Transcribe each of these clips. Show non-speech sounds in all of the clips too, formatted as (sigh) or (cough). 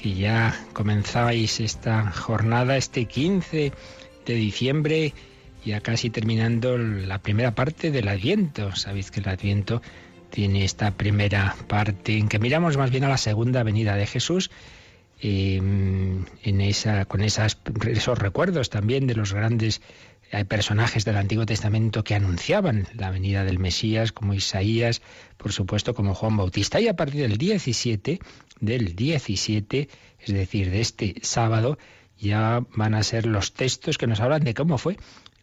que ya comenzabais esta jornada, este 15 de diciembre, ya casi terminando la primera parte del Adviento. Sabéis que el Adviento tiene esta primera parte en que miramos más bien a la segunda venida de Jesús. Em, en esa, con esas, esos recuerdos también de los grandes hay personajes del Antiguo Testamento que anunciaban la venida del Mesías, como Isaías, por supuesto, como Juan Bautista. Y a partir del 17, del 17, es decir, de este sábado, ya van a ser los textos que nos hablan de cómo fue,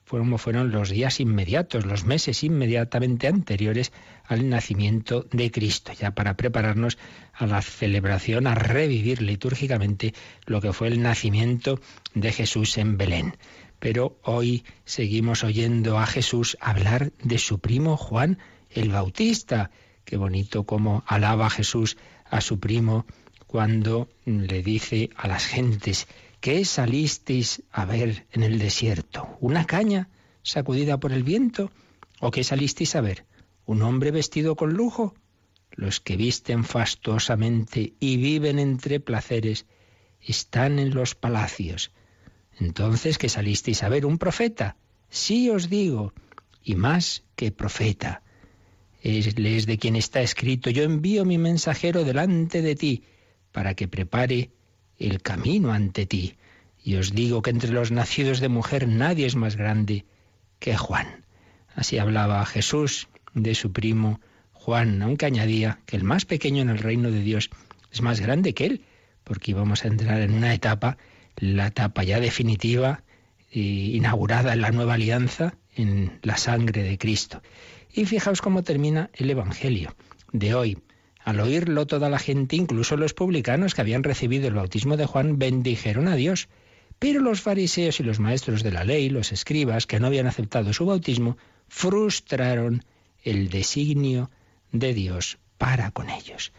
cómo fueron los días inmediatos, los meses inmediatamente anteriores al nacimiento de Cristo, ya para prepararnos a la celebración, a revivir litúrgicamente lo que fue el nacimiento de Jesús en Belén pero hoy seguimos oyendo a Jesús hablar de su primo Juan el Bautista. Qué bonito cómo alaba Jesús a su primo cuando le dice a las gentes, ¿qué salisteis a ver en el desierto? ¿Una caña sacudida por el viento? ¿O qué salisteis a ver? ¿Un hombre vestido con lujo? Los que visten fastuosamente y viven entre placeres están en los palacios. Entonces, ¿qué salisteis a ver? ¿Un profeta? Sí os digo, y más que profeta. Es, es de quien está escrito, yo envío mi mensajero delante de ti, para que prepare el camino ante ti. Y os digo que entre los nacidos de mujer nadie es más grande que Juan. Así hablaba Jesús de su primo Juan, aunque añadía que el más pequeño en el reino de Dios es más grande que él, porque íbamos a entrar en una etapa la etapa ya definitiva, e inaugurada en la nueva alianza, en la sangre de Cristo. Y fijaos cómo termina el Evangelio de hoy. Al oírlo toda la gente, incluso los publicanos que habían recibido el bautismo de Juan, bendijeron a Dios. Pero los fariseos y los maestros de la ley, los escribas, que no habían aceptado su bautismo, frustraron el designio de Dios para con ellos.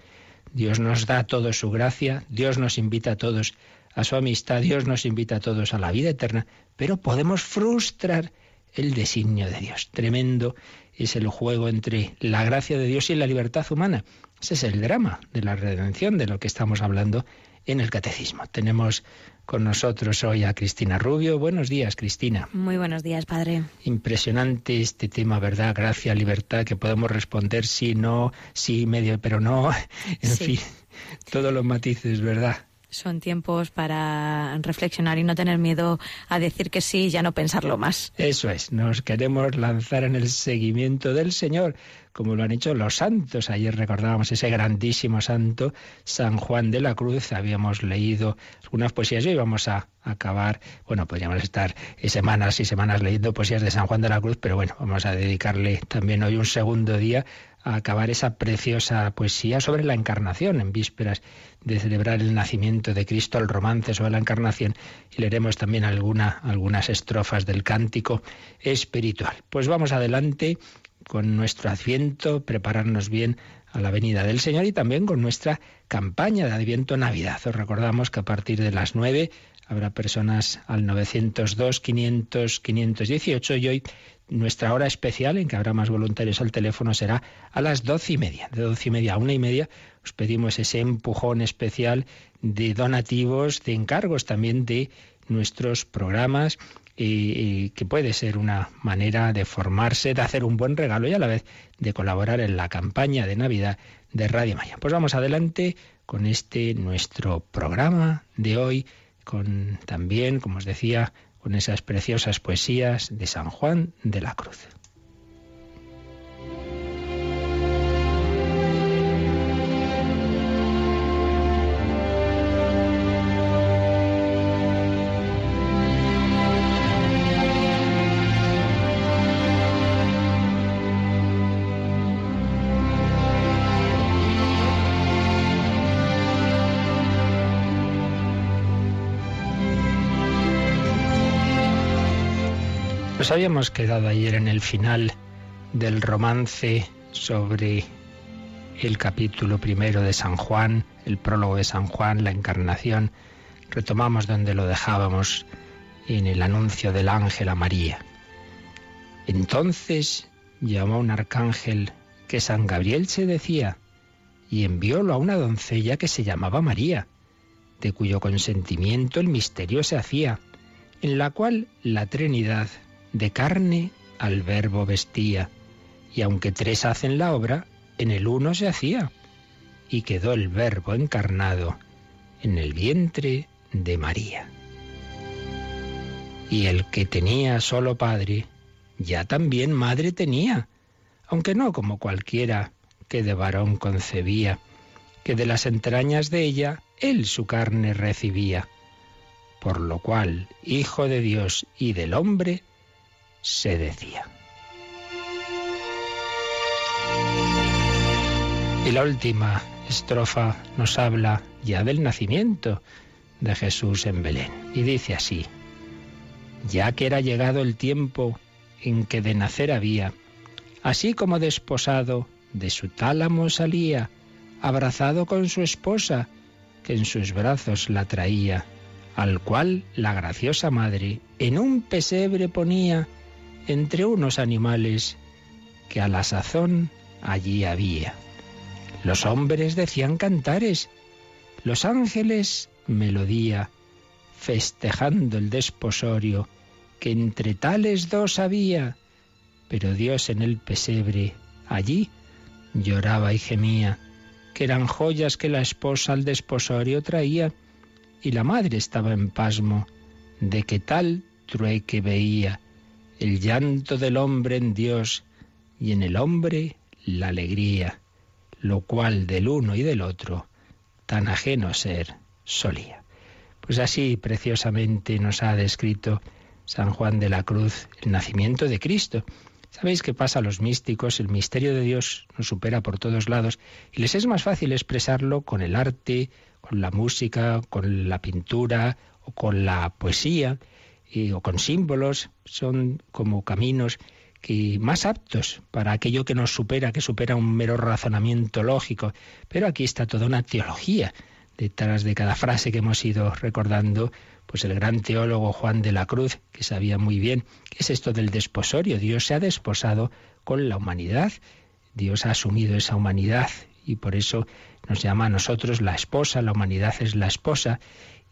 Dios nos da a todos su gracia, Dios nos invita a todos a su amistad. Dios nos invita a todos a la vida eterna, pero podemos frustrar el designio de Dios. Tremendo es el juego entre la gracia de Dios y la libertad humana. Ese es el drama de la redención de lo que estamos hablando en el catecismo. Tenemos con nosotros hoy a Cristina Rubio. Buenos días, Cristina. Muy buenos días, padre. Impresionante este tema, ¿verdad? Gracia, libertad, que podemos responder sí, no, sí, medio, pero no. (laughs) En fin, todos los matices, ¿verdad? Son tiempos para reflexionar y no tener miedo a decir que sí y ya no pensarlo más. Eso es, nos queremos lanzar en el seguimiento del Señor, como lo han hecho los santos. Ayer recordábamos ese grandísimo santo, San Juan de la Cruz. Habíamos leído algunas poesías y hoy vamos a acabar, bueno, podríamos estar semanas y semanas leyendo poesías de San Juan de la Cruz, pero bueno, vamos a dedicarle también hoy un segundo día a acabar esa preciosa poesía sobre la encarnación en vísperas de celebrar el nacimiento de Cristo, el romance sobre la encarnación, y leeremos también alguna, algunas estrofas del cántico espiritual. Pues vamos adelante con nuestro adviento, prepararnos bien a la venida del Señor y también con nuestra campaña de Adviento Navidad. Os recordamos que a partir de las nueve habrá personas al 902, 500, 518 y hoy nuestra hora especial, en que habrá más voluntarios al teléfono, será a las doce y media. De doce y media a una y media os pedimos ese empujón especial de donativos, de encargos también de nuestros programas, y, que puede ser una manera de formarse, de hacer un buen regalo y a la vez de colaborar en la campaña de Navidad de Radio Maya. Pues vamos adelante con este nuestro programa de hoy, con también, como os decía, con esas preciosas poesías de San Juan de la Cruz. Nos habíamos quedado ayer en el final del romance sobre el capítulo primero de San Juan, el prólogo de San Juan, la encarnación. Retomamos donde lo dejábamos en el anuncio del ángel a María. Entonces llamó un arcángel que San Gabriel se decía y enviólo a una doncella que se llamaba María, de cuyo consentimiento el misterio se hacía, en la cual la Trinidad de carne al verbo vestía, y aunque tres hacen la obra, en el uno se hacía, y quedó el verbo encarnado en el vientre de María. Y el que tenía solo padre, ya también madre tenía, aunque no como cualquiera que de varón concebía, que de las entrañas de ella él su carne recibía, por lo cual, Hijo de Dios y del hombre, se decía. Y la última estrofa nos habla ya del nacimiento de Jesús en Belén. Y dice así, ya que era llegado el tiempo en que de nacer había, así como desposado de su tálamo salía, abrazado con su esposa, que en sus brazos la traía, al cual la graciosa madre en un pesebre ponía, entre unos animales que a la sazón allí había. Los hombres decían cantares, los ángeles melodía, festejando el desposorio que entre tales dos había, pero Dios en el pesebre allí lloraba y gemía, que eran joyas que la esposa al desposorio traía, y la madre estaba en pasmo de que tal trueque veía el llanto del hombre en Dios y en el hombre la alegría, lo cual del uno y del otro tan ajeno ser solía. Pues así preciosamente nos ha descrito San Juan de la Cruz el nacimiento de Cristo. Sabéis que pasa a los místicos, el misterio de Dios nos supera por todos lados y les es más fácil expresarlo con el arte, con la música, con la pintura o con la poesía o con símbolos, son como caminos que más aptos para aquello que nos supera, que supera un mero razonamiento lógico. Pero aquí está toda una teología detrás de cada frase que hemos ido recordando, pues el gran teólogo Juan de la Cruz, que sabía muy bien qué es esto del desposorio. Dios se ha desposado con la humanidad, Dios ha asumido esa humanidad y por eso nos llama a nosotros la esposa, la humanidad es la esposa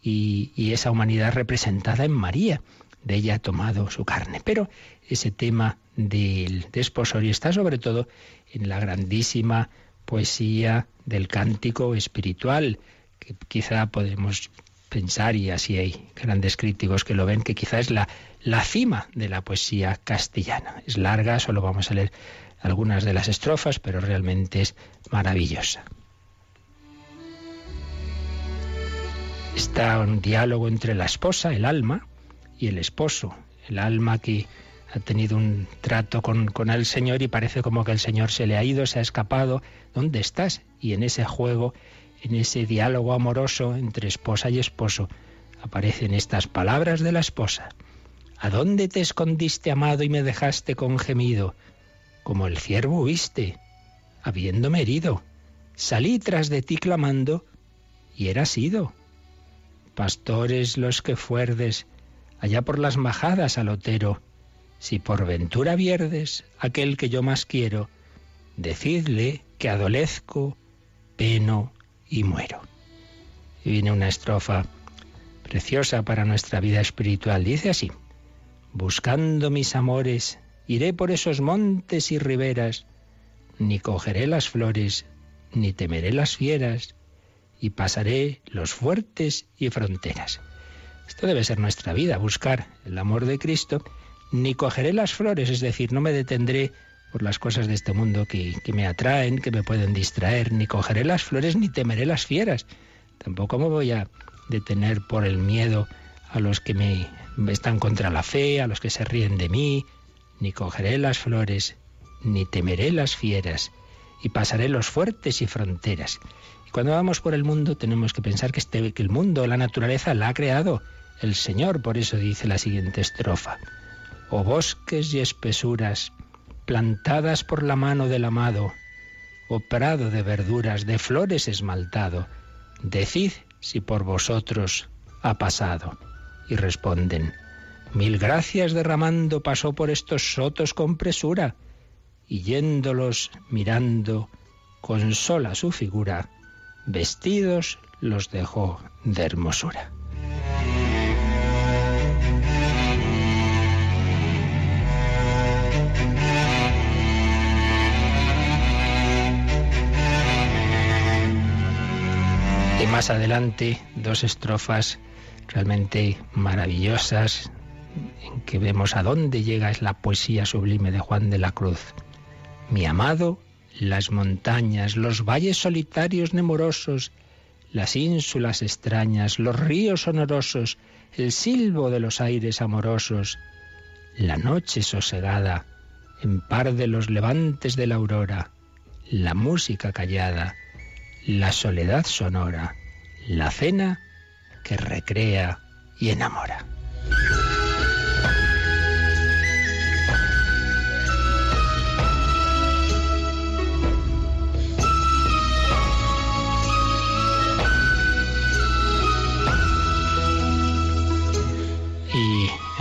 y, esa humanidad representada en María. De ella ha tomado su carne. Pero ese tema del desposorio está sobre todo en la grandísima poesía del cántico espiritual, que quizá podemos pensar, y así hay grandes críticos que lo ven, que quizá es la, la cima de la poesía castellana. Es larga, solo vamos a leer algunas de las estrofas, pero realmente es maravillosa. Está un diálogo entre la esposa, el alma, y el esposo, el alma que ha tenido un trato con, el Señor y parece como que el Señor se le ha ido, se ha escapado. ¿Dónde estás? Y en ese juego, en ese diálogo amoroso entre esposa y esposo, aparecen estas palabras de la esposa. ¿A dónde te escondiste, amado, y me dejaste con gemido? Como el ciervo huiste, habiéndome herido. Salí tras de ti clamando, y eras ido pastores los que fuerdes, allá por las majadas al otero, si por ventura vierdes aquel que yo más quiero, decidle que adolezco, peno y muero. Y viene una estrofa preciosa para nuestra vida espiritual. Dice así, buscando mis amores, iré por esos montes y riberas, ni cogeré las flores, ni temeré las fieras, y pasaré los fuertes y fronteras. Esto debe ser nuestra vida, buscar el amor de Cristo, ni cogeré las flores, es decir, no me detendré por las cosas de este mundo que, me atraen, que me pueden distraer, ni cogeré las flores, ni temeré las fieras. Tampoco me voy a detener por el miedo a los que me están contra la fe, a los que se ríen de mí, ni cogeré las flores, ni temeré las fieras, y pasaré los fuertes y fronteras. Y cuando vamos por el mundo tenemos que pensar que, este, que el mundo, la naturaleza, la ha creado el Señor. Por eso dice la siguiente estrofa. o bosques y espesuras, plantadas por la mano del amado, o prado de verduras, de flores esmaltado, decid si por vosotros ha pasado. Y responden, mil gracias derramando pasó por estos sotos con presura, y yéndolos mirando con sola su figura, vestidos los dejó de hermosura. Y más adelante, dos estrofas realmente maravillosas en que vemos a dónde llega es la poesía sublime de Juan de la Cruz. Mi amado, las montañas, los valles solitarios nemorosos, las ínsulas extrañas, los ríos sonorosos, el silbo de los aires amorosos, la noche sosegada, en par de los levantes de la aurora, la música callada, la soledad sonora, la cena que recrea y enamora.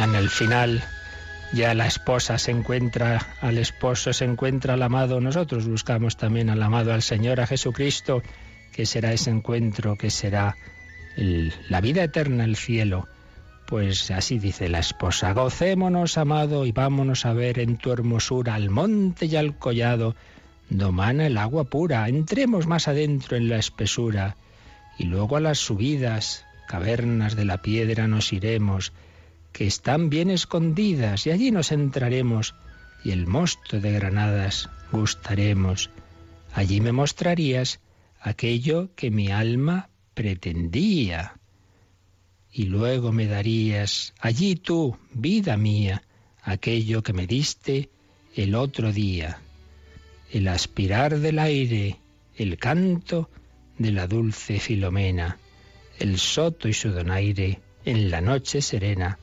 En el final ya la esposa se encuentra al esposo, se encuentra al amado. Nosotros buscamos también al amado, al Señor, a Jesucristo, que será ese encuentro, que será la vida eterna, el cielo. Pues así dice la esposa, gocémonos, amado, y vámonos a ver en tu hermosura al monte y al collado, domana el agua pura, entremos más adentro en la espesura, y luego a las subidas, cavernas de la piedra nos iremos, que están bien escondidas, y allí nos entraremos, y el mosto de granadas gustaremos. Allí me mostrarías aquello que mi alma pretendía. Y luego me darías allí tú, vida mía, aquello que me diste el otro día, el aspirar del aire, el canto de la dulce Filomena, el soto y su donaire en la noche serena,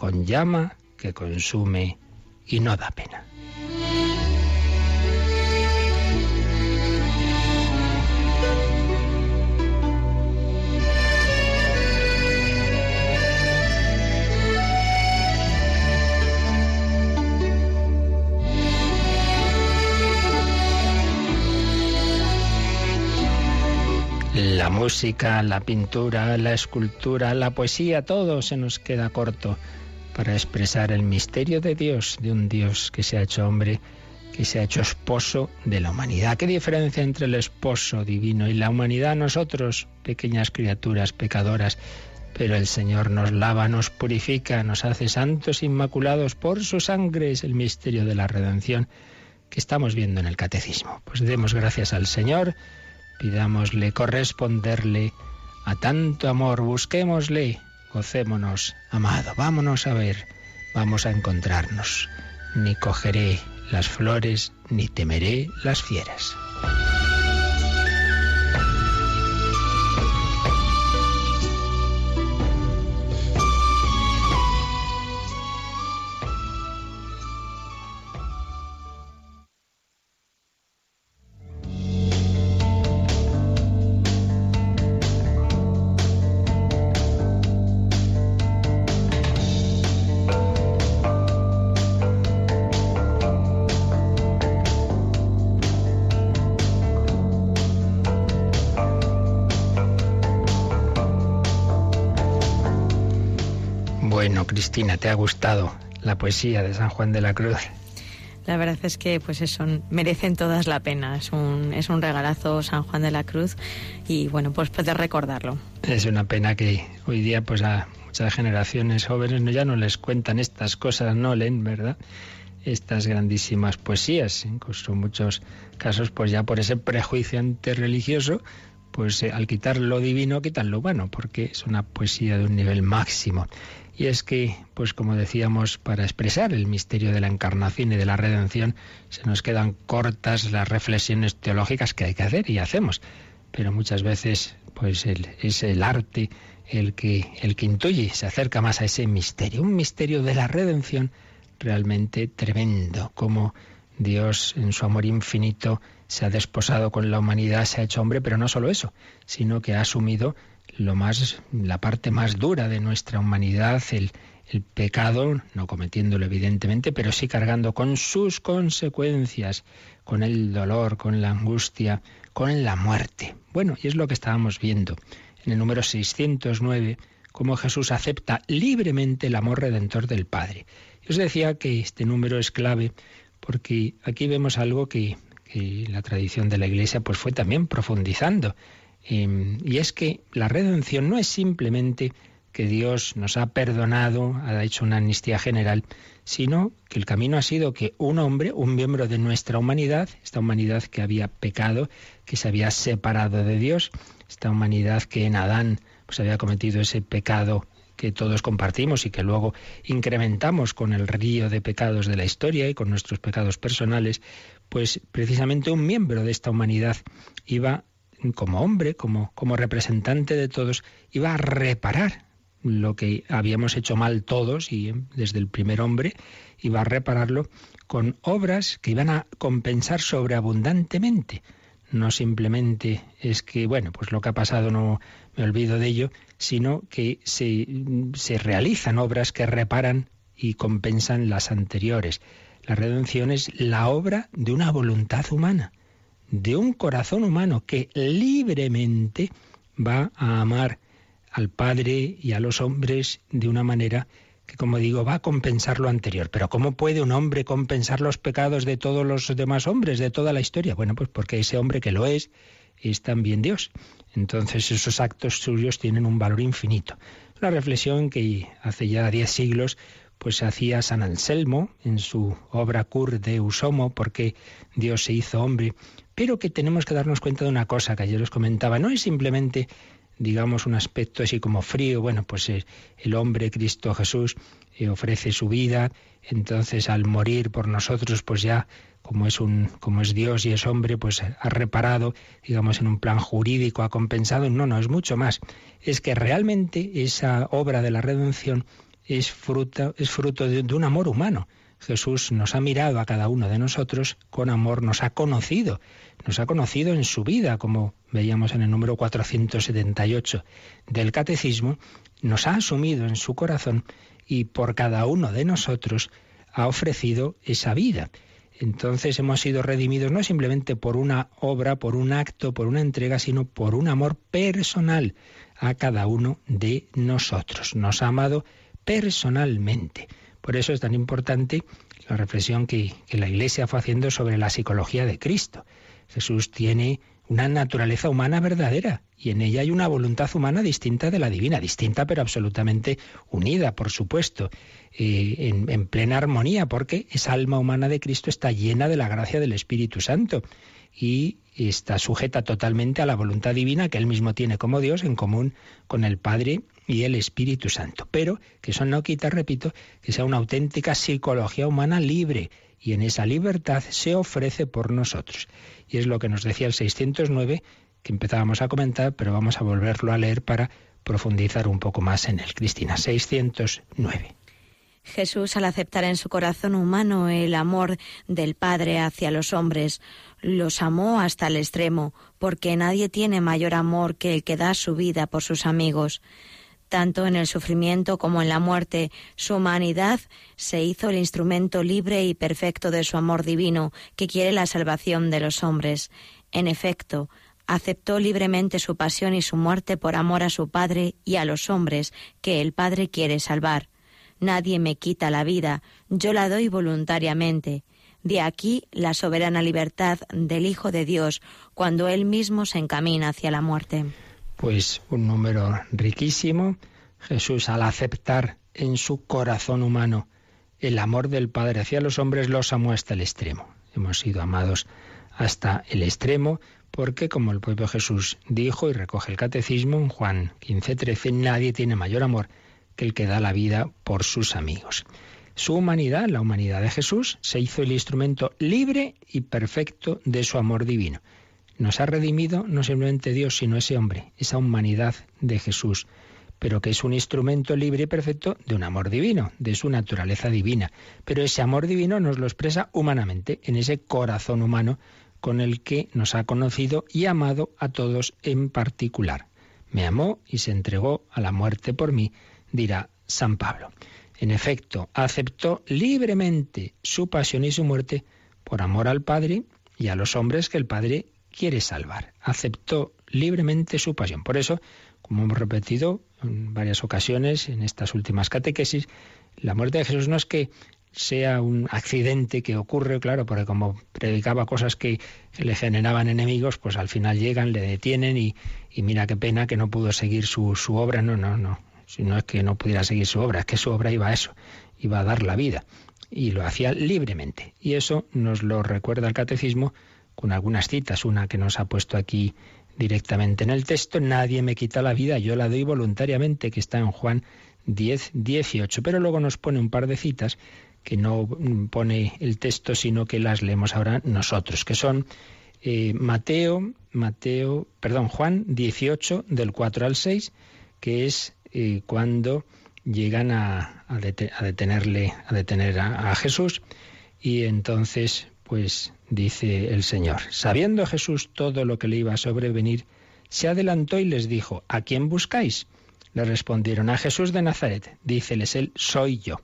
con llama que consume y no da pena. La música, la pintura, la escultura, la poesía, todo se nos queda corto para expresar el misterio de Dios, de un Dios que se ha hecho hombre, que se ha hecho esposo de la humanidad. ¿Qué diferencia entre el esposo divino y la humanidad? Nosotros, pequeñas criaturas pecadoras, pero el Señor nos lava, nos purifica, nos hace santos inmaculados por su sangre, es el misterio de la redención que estamos viendo en el catecismo. Pues demos gracias al Señor Pidámosle corresponderle a tanto amor, busquémosle, gocémonos, amado, vámonos a ver, vamos a encontrarnos. Ni cogeré las flores, ni temeré las fieras. Cristina, ¿te ha gustado la poesía de San Juan de la Cruz? La verdad es que pues eso merecen todas la pena. Es un, es un regalazo San Juan de la Cruz y bueno, pues poder recordarlo. Es una pena que hoy día pues a muchas generaciones jóvenes ya no les cuentan estas cosas, no leen, ¿verdad? Estas grandísimas poesías, incluso en muchos casos pues ya por ese prejuicio antirreligioso pues eh, al quitar lo divino quitan lo humano, porque es una poesía de un nivel máximo. Y es que, pues como decíamos, para expresar el misterio de la encarnación y de la redención, se nos quedan cortas las reflexiones teológicas que hay que hacer y hacemos. Pero muchas veces, pues es el arte el que, el que intuye, se acerca más a ese misterio, un misterio de la redención realmente tremendo, como Dios en su amor infinito se ha desposado con la humanidad, se ha hecho hombre, pero no solo eso, sino que ha asumido lo más, la parte más dura de nuestra humanidad, el, el pecado, no cometiéndolo evidentemente, pero sí cargando con sus consecuencias, con el dolor, con la angustia, con la muerte. Bueno, y es lo que estábamos viendo en el número 609, cómo Jesús acepta libremente el amor redentor del Padre. Yo os decía que este número es clave porque aquí vemos algo que, la tradición de la Iglesia pues fue también profundizando. Em, y es que la redención no es simplemente que Dios nos ha perdonado, ha hecho una amnistía general, sino que el camino ha sido que un hombre, un miembro de nuestra humanidad, esta humanidad que había pecado, que se había separado de Dios, esta humanidad que en Adán pues había cometido ese pecado que todos compartimos y que luego incrementamos con el río de pecados de la historia y con nuestros pecados personales, pues precisamente un miembro de esta humanidad iba como hombre, como, como representante de todos, iba a reparar lo que habíamos hecho mal todos y desde el primer hombre iba a repararlo con obras que iban a compensar sobreabundantemente. No simplemente es que, bueno, pues lo que ha pasado no me olvido de ello, sino que se, se realizan obras que reparan y compensan las anteriores. La redención es la obra de una voluntad humana, de un corazón humano que libremente va a amar al Padre y a los hombres de una manera que, como digo, va a compensar lo anterior. Pero ¿cómo puede un hombre compensar los pecados de todos los demás hombres, de toda la historia? Bueno, pues porque ese hombre que lo es, es también Dios. Entonces esos actos suyos tienen un valor infinito. Una reflexión que hace ya diez siglos pues hacía San Anselmo en su obra Cur de Usomo, porque Dios se hizo hombre, pero que tenemos que darnos cuenta de una cosa que ayer os comentaba, no es simplemente digamos, un aspecto así como frío. Bueno, pues eh, el hombre, Cristo Jesús, eh, ofrece su vida, entonces al morir por nosotros, pues ya como es un como es Dios y es hombre, pues ha reparado, digamos en un plan jurídico, ha compensado. No, no, es mucho más. Es que realmente esa obra de la redención es fruto, es fruto de un amor humano. Jesús nos ha mirado a cada uno de nosotros con amor, nos ha conocido, nos ha conocido en su vida, como veíamos en el número 478 del Catecismo, nos ha asumido en su corazón y por cada uno de nosotros ha ofrecido esa vida. Entonces hemos sido redimidos no simplemente por una obra, por un acto, por una entrega, sino por un amor personal a cada uno de nosotros. Nos ha amado personalmente. Por eso es tan importante la reflexión que, la Iglesia fue haciendo sobre la psicología de Cristo. Jesús tiene una naturaleza humana verdadera y en ella hay una voluntad humana distinta de la divina, distinta pero absolutamente unida, por supuesto, eh, en, en, plena armonía, porque esa alma humana de Cristo está llena de la gracia del Espíritu Santo y está sujeta totalmente a la voluntad divina que él mismo tiene como Dios en común con el Padre y el Espíritu Santo. Pero que eso no quita, repito, que sea una auténtica psicología humana libre y en esa libertad se ofrece por nosotros. Y es lo que nos decía el 609 que empezábamos a comentar, pero vamos a volverlo a leer para profundizar un poco más en él. Cristina, 609. Jesús, al aceptar en su corazón humano el amor del Padre hacia los hombres, los amó hasta el extremo, porque nadie tiene mayor amor que el que da su vida por sus amigos. Tanto en el sufrimiento como en la muerte, su humanidad se hizo el instrumento libre y perfecto de su amor divino, que quiere la salvación de los hombres. En efecto, aceptó libremente su pasión y su muerte por amor a su Padre y a los hombres que el Padre quiere salvar. Nadie me quita la vida, yo la doy voluntariamente. De aquí la soberana libertad del Hijo de Dios cuando Él mismo se encamina hacia la muerte. Pues un número riquísimo. Jesús al aceptar en su corazón humano el amor del Padre hacia los hombres los amó hasta el extremo. Hemos sido amados hasta el extremo porque, como el propio Jesús dijo y recoge el catecismo en Juan 15:13, nadie tiene mayor amor el que da la vida por sus amigos. Su humanidad, la humanidad de Jesús, se hizo el instrumento libre y perfecto de su amor divino. Nos ha redimido no simplemente Dios, sino ese hombre, esa humanidad de Jesús. pero que es un instrumento libre y perfecto de un amor divino, de su naturaleza divina. Pero ese amor divino nos lo expresa humanamente, en ese corazón humano con el que nos ha conocido y amado a todos en particular. Me amó y se entregó a la muerte por mí, dirá San Pablo. En efecto, aceptó libremente su pasión y su muerte por amor al Padre y a los hombres que el Padre quiere salvar. Aceptó libremente su pasión. Por eso, como hemos repetido en varias ocasiones en estas últimas catequesis, la muerte de Jesús no es que sea un accidente que ocurre, claro, porque como predicaba cosas que, le generaban enemigos, pues al final llegan, le detienen y, mira qué pena que no pudo seguir su, su obra. No, no, no. Si no es que no pudiera seguir su obra, es que su obra iba a eso, iba a dar la vida. Y lo hacía libremente. Y eso nos lo recuerda el catecismo con algunas citas, una que nos ha puesto aquí directamente en el texto, nadie me quita la vida, yo la doy voluntariamente, que está en Juan 10, 18. Pero luego nos pone un par de citas que no pone el texto, sino que las leemos ahora nosotros, que son eh, Mateo, Mateo, perdón, Juan 18, del 4 al 6, que es eh, cuando llegan a, detenerle, a detener a Jesús, y entonces, pues dice el Señor. Sabiendo Jesús todo lo que le iba a sobrevenir, se adelantó y les dijo, ¿a quién buscáis? Le respondieron, a Jesús de Nazaret. Díceles él, soy yo.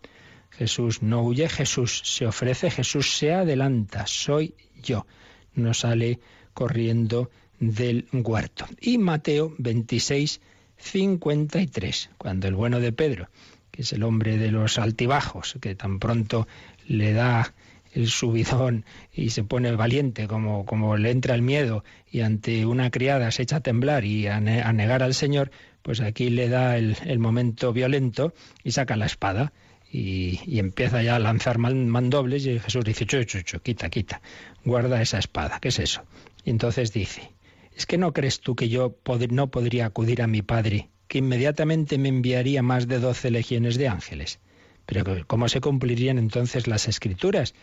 Jesús no huye, Jesús se ofrece, Jesús se adelanta, soy yo. No sale corriendo del huerto. Y Mateo 26, 53, cuando el bueno de Pedro, que es el hombre de los altibajos, que tan pronto le da el subidón y se pone valiente, como, como le entra el miedo y ante una criada se echa a temblar y a, negar al Señor, pues aquí le da el, momento violento y saca la espada. Y, empieza ya a lanzar mandobles y Jesús dice, chucho, quita, quita, guarda esa espada, ¿qué es eso? Y entonces dice, ¿es que no crees tú que yo no podría acudir a mi Padre, que inmediatamente me enviaría más de doce legiones de ángeles? Pero ¿cómo se cumplirían entonces las escrituras?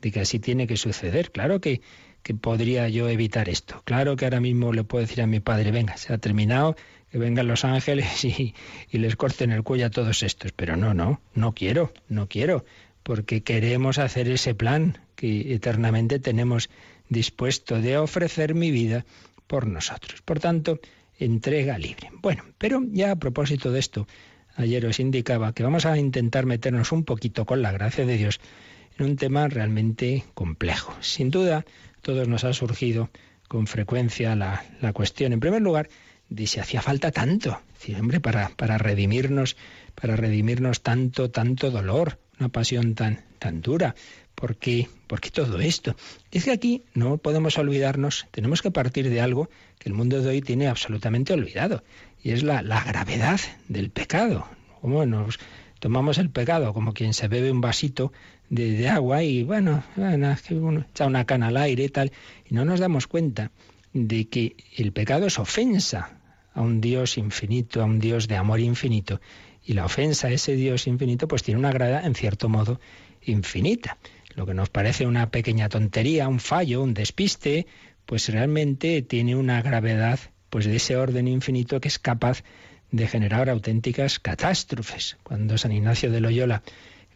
de que así tiene que suceder. Claro que, que podría yo evitar esto. Claro que ahora mismo le puedo decir a mi padre, venga, se ha terminado, que vengan los ángeles (laughs) y, y les corten el cuello a todos estos. Pero no, no, no quiero, no quiero, porque queremos hacer ese plan que eternamente tenemos dispuesto de ofrecer mi vida por nosotros. Por tanto, entrega libre. Bueno, pero ya a propósito de esto, ayer os indicaba que vamos a intentar meternos un poquito con la gracia de Dios un tema realmente complejo. Sin duda, a todos nos ha surgido con frecuencia la, cuestión, en primer lugar, de si hacía falta tanto, hombre, para, para redimirnos, para redimirnos tanto, tanto dolor, una pasión tan, tan dura. ¿Por qué? ¿Por qué todo esto? Es que aquí no podemos olvidarnos, tenemos que partir de algo que el mundo de hoy tiene absolutamente olvidado, y es la, la gravedad del pecado. ¿Cómo nos tomamos el pecado como quien se bebe un vasito de, agua y bueno, bueno echa una cana al aire y tal, y no nos damos cuenta de que el pecado es ofensa a un Dios infinito, a un Dios de amor infinito, y la ofensa a ese Dios infinito pues tiene una grada en cierto modo infinita. Lo que nos parece una pequeña tontería, un fallo, un despiste, pues realmente tiene una gravedad pues de ese orden infinito que es capaz de generar auténticas catástrofes. Cuando San Ignacio de Loyola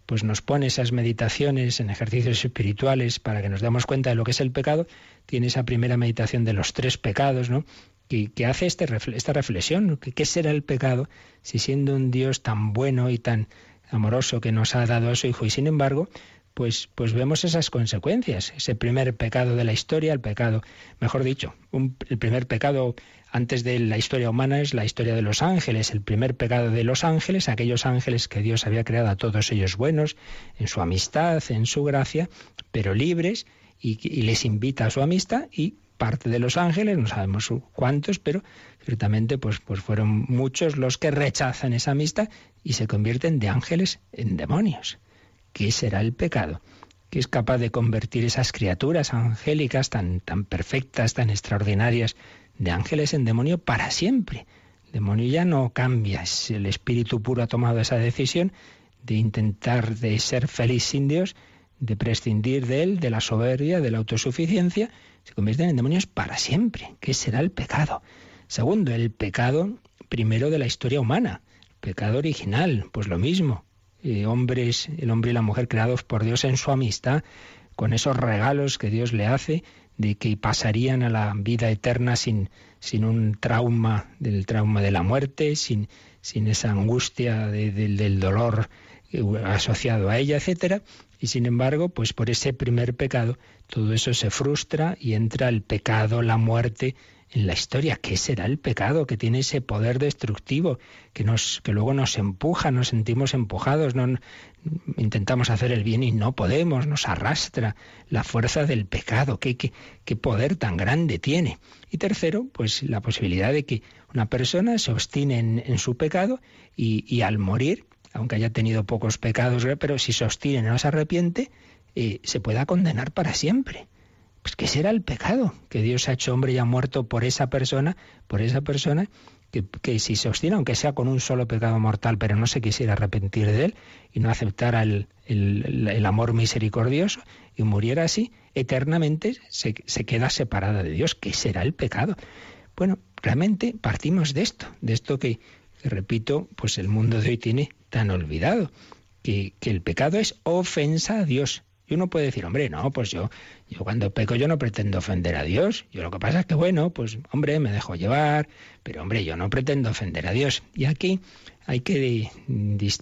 pues nos pone esas meditaciones en ejercicios espirituales para que nos demos cuenta de lo que es el pecado, tiene esa primera meditación de los tres pecados, ¿no? Que, hace este, esta reflexión, ¿qué será el pecado si siendo un Dios tan bueno y tan amoroso que nos ha dado a su Hijo y sin embargo, pues, pues vemos esas consecuencias, ese primer pecado de la historia, el pecado, mejor dicho, el primer pecado antes de la historia humana es la historia de los ángeles, el primer pecado de los ángeles, aquellos ángeles que Dios había creado a todos ellos buenos, en su amistad, en su gracia, pero libres, y, les invita a su amistad y parte de los ángeles, no sabemos cuántos, pero ciertamente pues, pues fueron muchos los que rechazan esa amistad y se convierten de ángeles en demonios. ¿Qué será el pecado? que es capaz de convertir esas criaturas angélicas tan, tan perfectas, tan extraordinarias, de ángeles en demonio para siempre. El demonio ya no cambia, el espíritu puro ha tomado esa decisión de intentar de ser feliz sin Dios, de prescindir de él, de la soberbia, de la autosuficiencia, se convierten en demonios para siempre. ¿Qué será el pecado? Segundo, el pecado primero de la historia humana. pecado original, pues lo mismo. Eh, hombres, el hombre y la mujer creados por Dios en su amistad, con esos regalos que Dios le hace de que pasarían a la vida eterna sin, sin un trauma del trauma de la muerte, sin, sin esa angustia del dolor eh, asociado a ella, etcétera, y sin embargo, pues por ese primer pecado, todo eso se frustra y entra el pecado, la muerte en la historia. ¿Qué será el pecado que tiene ese poder destructivo que nos que luego nos empuja, nos sentimos empujados, no intentamos hacer el bien y no podemos, nos arrastra la fuerza del pecado. ¿Qué, qué, qué poder tan grande tiene? Y tercero, pues la posibilidad de que una persona se obstine en, su pecado y, al morir, aunque haya tenido pocos pecados, pero si se obstine y no se arrepiente, eh, se pueda condenar para siempre. Pues ¿qué será el pecado? Que Dios ha hecho hombre y ha muerto por esa persona, por esa persona que, si se obstina, aunque sea con un solo pecado mortal, pero no se quisiera arrepentir de él y no aceptara el, amor misericordioso y muriera así, eternamente se, queda separada de Dios. ¿Qué será el pecado? Bueno, realmente partimos de esto, de esto que, repito, pues el mundo de hoy tiene tan olvidado, que, que el pecado es ofensa a Dios. Y uno puede decir, hombre, no, pues yo, yo cuando peco yo no pretendo ofender a Dios. Yo lo que pasa es que, bueno, pues hombre, me dejo llevar, pero hombre, yo no pretendo ofender a Dios. Y aquí hay que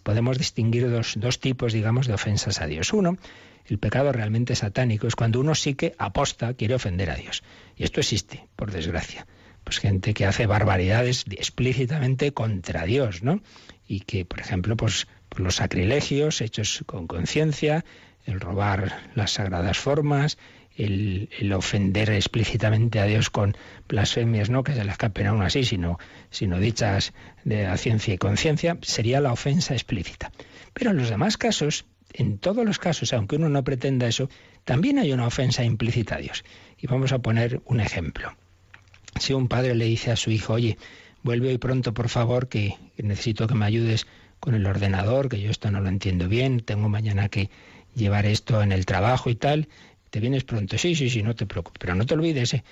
podemos distinguir dos, dos tipos, digamos, de ofensas a Dios. Uno, el pecado realmente satánico es cuando uno sí que aposta, quiere ofender a Dios. Y esto existe, por desgracia. Pues gente que hace barbaridades explícitamente contra Dios, ¿no? Y que, por ejemplo, pues, pues los sacrilegios hechos con conciencia, el robar las sagradas formas, el, ofender explícitamente a Dios con blasfemias, no que se le escapen aún así, sino, sino dichas de la ciencia y conciencia, sería la ofensa explícita. Pero en los demás casos, en todos los casos, aunque uno no pretenda eso, también hay una ofensa implícita a Dios. Y vamos a poner un ejemplo. Si un padre le dice a su hijo, oye, vuelve hoy pronto, por favor, que necesito que me ayudes con el ordenador, que yo esto no lo entiendo bien, tengo mañana que llevar esto en el trabajo y tal. ¿Te vienes pronto? Sí, sí, sí, no te preocupes. Pero no te olvides, ¿eh?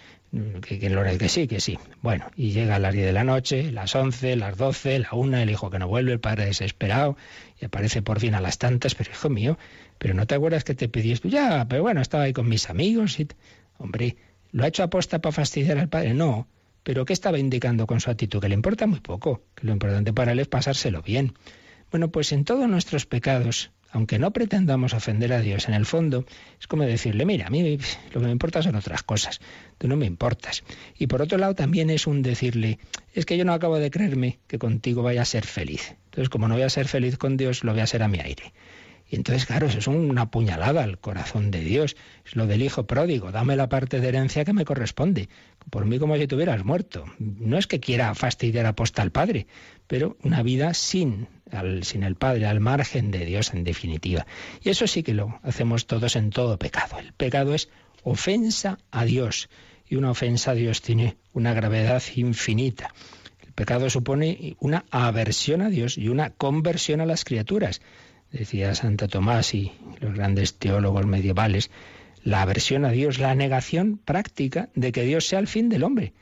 que, que, lo, que sí, que sí. Bueno, y llega a las 10 de la noche, las 11, las 12, la 1, el hijo que no vuelve, el padre desesperado, y aparece por fin a las tantas, pero hijo mío, pero no te acuerdas que te pedí esto. Ya, pero bueno, estaba ahí con mis amigos y... Hombre, ¿lo ha hecho aposta para fastidiar al padre? No. Pero ¿qué estaba indicando con su actitud? Que le importa muy poco, que lo importante para él es pasárselo bien. Bueno, pues en todos nuestros pecados aunque no pretendamos ofender a Dios, en el fondo es como decirle, mira, a mí lo que me importa son otras cosas, tú no me importas. Y por otro lado también es un decirle, es que yo no acabo de creerme que contigo vaya a ser feliz. Entonces, como no voy a ser feliz con Dios, lo voy a ser a mi aire. Y entonces, claro, eso es una puñalada al corazón de Dios. Es lo del hijo pródigo. Dame la parte de herencia que me corresponde. Por mí como si tú hubieras muerto. No es que quiera fastidiar a posta al Padre, pero una vida sin, sin el Padre, al margen de Dios en definitiva. Y eso sí que lo hacemos todos en todo pecado. El pecado es ofensa a Dios. Y una ofensa a Dios tiene una gravedad infinita. El pecado supone una aversión a Dios y una conversión a las criaturas decía Santa Tomás y los grandes teólogos medievales, la aversión a Dios, la negación práctica de que Dios sea el fin del hombre.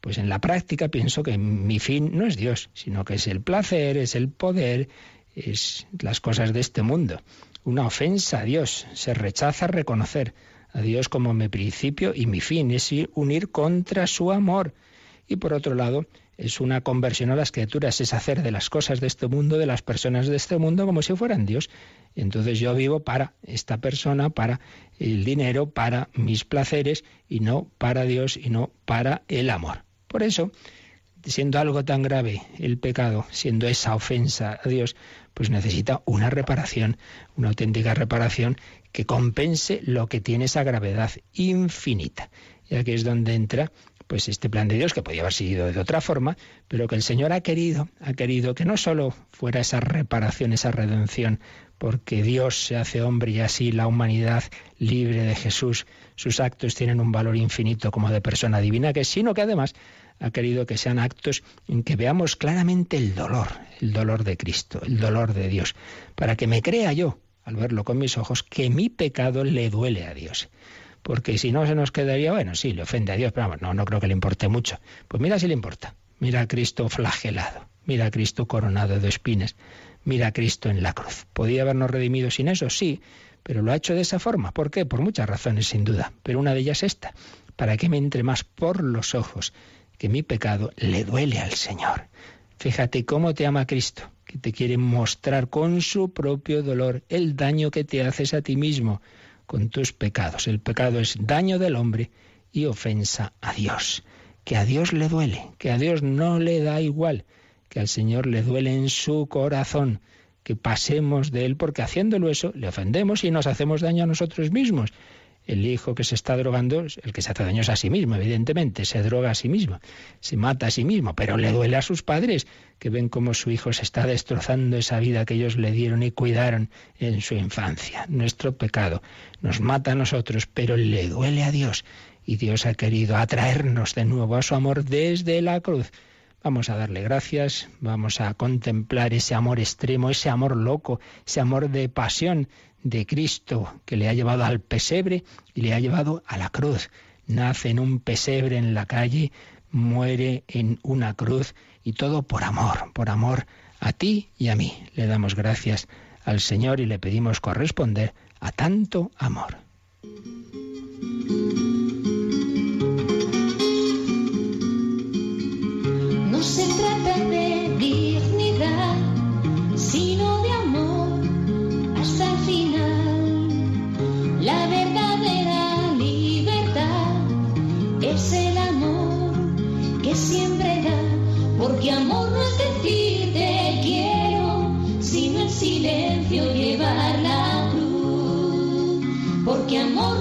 Pues en la práctica pienso que mi fin no es Dios, sino que es el placer, es el poder, es las cosas de este mundo. Una ofensa a Dios, se rechaza reconocer a Dios como mi principio y mi fin, es unir contra su amor. Y por otro lado, es una conversión a las criaturas, es hacer de las cosas de este mundo, de las personas de este mundo, como si fueran Dios. Entonces yo vivo para esta persona, para el dinero, para mis placeres, y no para Dios y no para el amor. Por eso, siendo algo tan grave el pecado, siendo esa ofensa a Dios, pues necesita una reparación, una auténtica reparación que compense lo que tiene esa gravedad infinita. Y aquí es donde entra pues este plan de Dios que podía haber sido de otra forma, pero que el Señor ha querido, ha querido que no solo fuera esa reparación, esa redención, porque Dios se hace hombre y así la humanidad libre de Jesús, sus actos tienen un valor infinito como de persona divina que sino que además ha querido que sean actos en que veamos claramente el dolor, el dolor de Cristo, el dolor de Dios, para que me crea yo, al verlo con mis ojos, que mi pecado le duele a Dios porque si no se nos quedaría, bueno, sí, le ofende a Dios, pero vamos, no, no creo que le importe mucho. Pues mira si le importa. Mira a Cristo flagelado, Mira a Cristo coronado de espinas. Mira a Cristo en la cruz. ¿Podía habernos redimido sin eso? Sí, pero lo ha hecho de esa forma. ¿Por qué? Por muchas razones, sin duda. Pero una de ellas esta, para que me entre más por los ojos, que mi pecado le duele al Señor. Fíjate cómo te ama Cristo, que te quiere mostrar con su propio dolor el daño que te haces a ti mismo con tus pecados. El pecado es daño del hombre y ofensa a Dios. Que a Dios le duele, que a Dios no le da igual, que al Señor le duele en su corazón que pasemos de Él, porque haciéndolo eso le ofendemos y nos hacemos daño a nosotros mismos. El hijo que se está drogando, el que se hace daño es a sí mismo, evidentemente, se droga a sí mismo, se mata a sí mismo, pero le duele a sus padres, que ven cómo su hijo se está destrozando esa vida que ellos le dieron y cuidaron en su infancia. Nuestro pecado nos mata a nosotros, pero le duele a Dios, y Dios ha querido atraernos de nuevo a su amor desde la cruz Vamos a darle gracias, vamos a contemplar ese amor extremo, ese amor loco, ese amor de pasión de Cristo que le ha llevado al pesebre y le ha llevado a la cruz. Nace en un pesebre en la calle, muere en una cruz y todo por amor, por amor a ti y a mí. Le damos gracias al Señor y le pedimos corresponder a tanto amor. Porque amor no es decir te quiero, sino en silencio llevar la cruz. Porque amor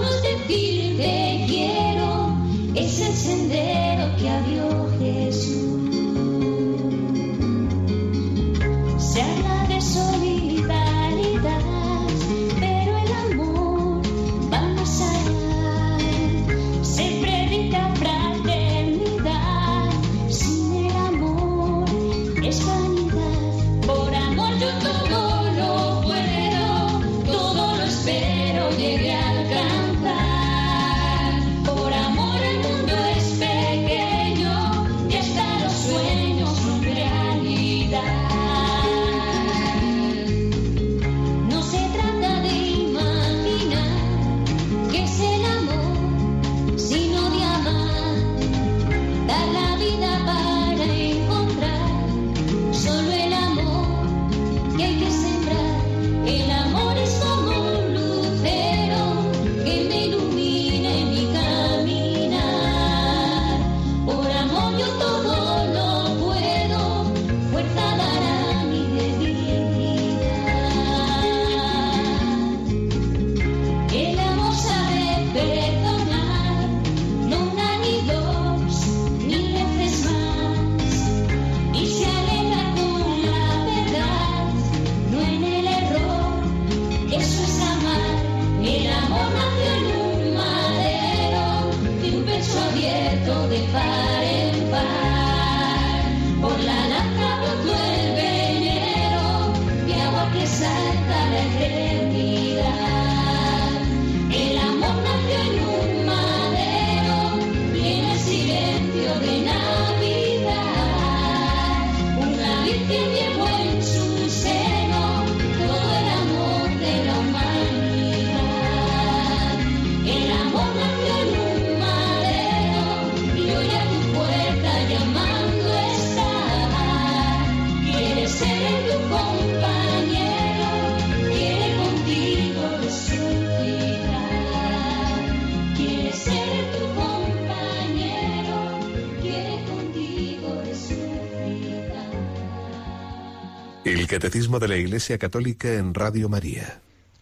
De la Iglesia Católica en Radio María.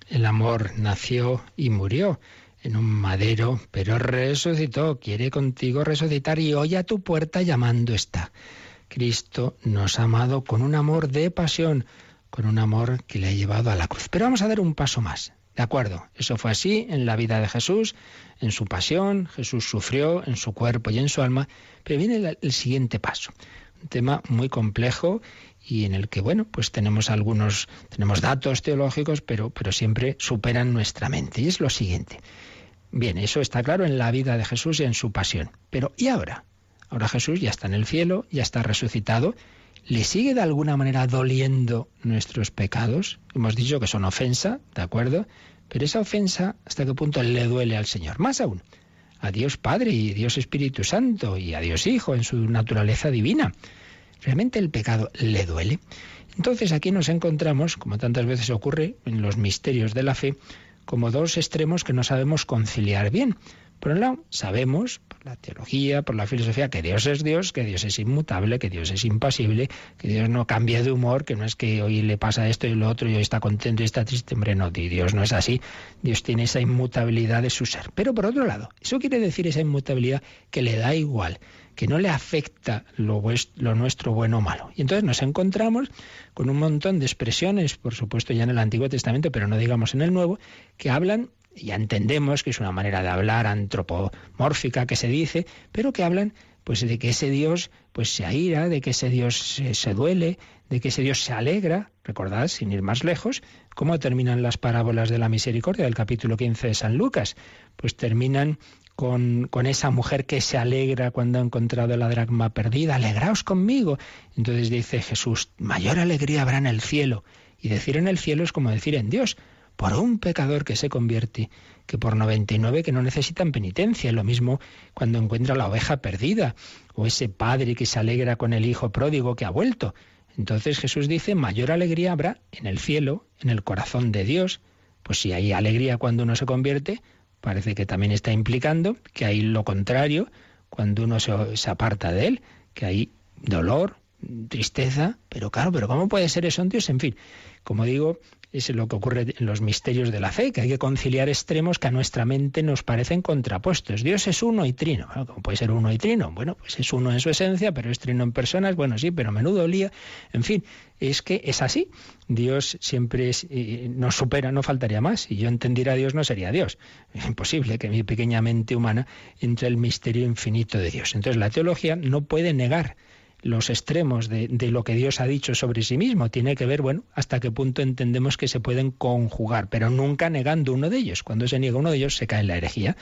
El amor nació y murió en un madero, pero resucitó, quiere contigo resucitar y hoy a tu puerta llamando está. Cristo nos ha amado con un amor de pasión, con un amor que le ha llevado a la cruz. Pero vamos a dar un paso más. De acuerdo, eso fue así en la vida de Jesús, en su pasión, Jesús sufrió en su cuerpo y en su alma, pero viene el, el siguiente paso, un tema muy complejo y en el que, bueno, pues tenemos algunos, tenemos datos teológicos, pero, pero siempre superan nuestra mente. Y es lo siguiente. Bien, eso está claro en la vida de Jesús y en su pasión. Pero ¿y ahora? Ahora Jesús ya está en el cielo, ya está resucitado. ¿Le sigue de alguna manera doliendo nuestros pecados? Hemos dicho que son ofensa, ¿de acuerdo? Pero esa ofensa, ¿hasta qué punto le duele al Señor? Más aún, a Dios Padre y Dios Espíritu Santo y a Dios Hijo en su naturaleza divina. ¿Realmente el pecado le duele? Entonces aquí nos encontramos, como tantas veces ocurre en los misterios de la fe, como dos extremos que no sabemos conciliar bien. Por un lado, sabemos, por la teología, por la filosofía, que Dios es Dios, que Dios es inmutable, que Dios es impasible, que Dios no cambia de humor, que no es que hoy le pasa esto y lo otro y hoy está contento y está triste. Hombre, no, Dios no es así. Dios tiene esa inmutabilidad de su ser. Pero por otro lado, eso quiere decir esa inmutabilidad que le da igual, que no le afecta lo, lo nuestro bueno o malo. Y entonces nos encontramos con un montón de expresiones, por supuesto ya en el Antiguo Testamento, pero no digamos en el Nuevo, que hablan ya entendemos que es una manera de hablar antropomórfica que se dice, pero que hablan pues de que ese Dios pues se aira, de que ese Dios se, duele, de que ese Dios se alegra. Recordad, sin ir más lejos, cómo terminan las parábolas de la misericordia del capítulo 15 de San Lucas. Pues terminan con, con, esa mujer que se alegra cuando ha encontrado la dracma perdida. Alegraos conmigo. Entonces dice Jesús, mayor alegría habrá en el cielo. Y decir en el cielo es como decir en Dios por un pecador que se convierte que por 99 que no necesitan penitencia. Lo mismo cuando encuentra la oveja perdida o ese padre que se alegra con el hijo pródigo que ha vuelto. Entonces Jesús dice, mayor alegría habrá en el cielo, en el corazón de Dios. Pues si hay alegría cuando uno se convierte, parece que también está implicando que hay lo contrario cuando uno se, aparta de él, que hay dolor, tristeza, pero claro, pero ¿cómo puede ser eso en Dios? En fin, como digo, es lo que ocurre en los misterios de la fe, que hay que conciliar extremos que a nuestra mente nos parecen contrapuestos. Dios es uno y trino. ¿Cómo puede ser uno y trino? Bueno, pues es uno en su esencia, pero es trino en personas. Bueno, sí, pero menudo lía. En fin, es que es así. Dios siempre es, nos supera, no faltaría más. Si yo entendiera a Dios, no sería Dios. Es imposible que mi pequeña mente humana entre el misterio infinito de Dios. Entonces la teología no puede negar los extremos de, lo que Dios ha dicho sobre sí mismo. Tiene que ver, bueno, hasta qué punto entendemos que se pueden conjugar, pero nunca negando uno de ellos. Cuando se niega uno de ellos, se cae en la herejía.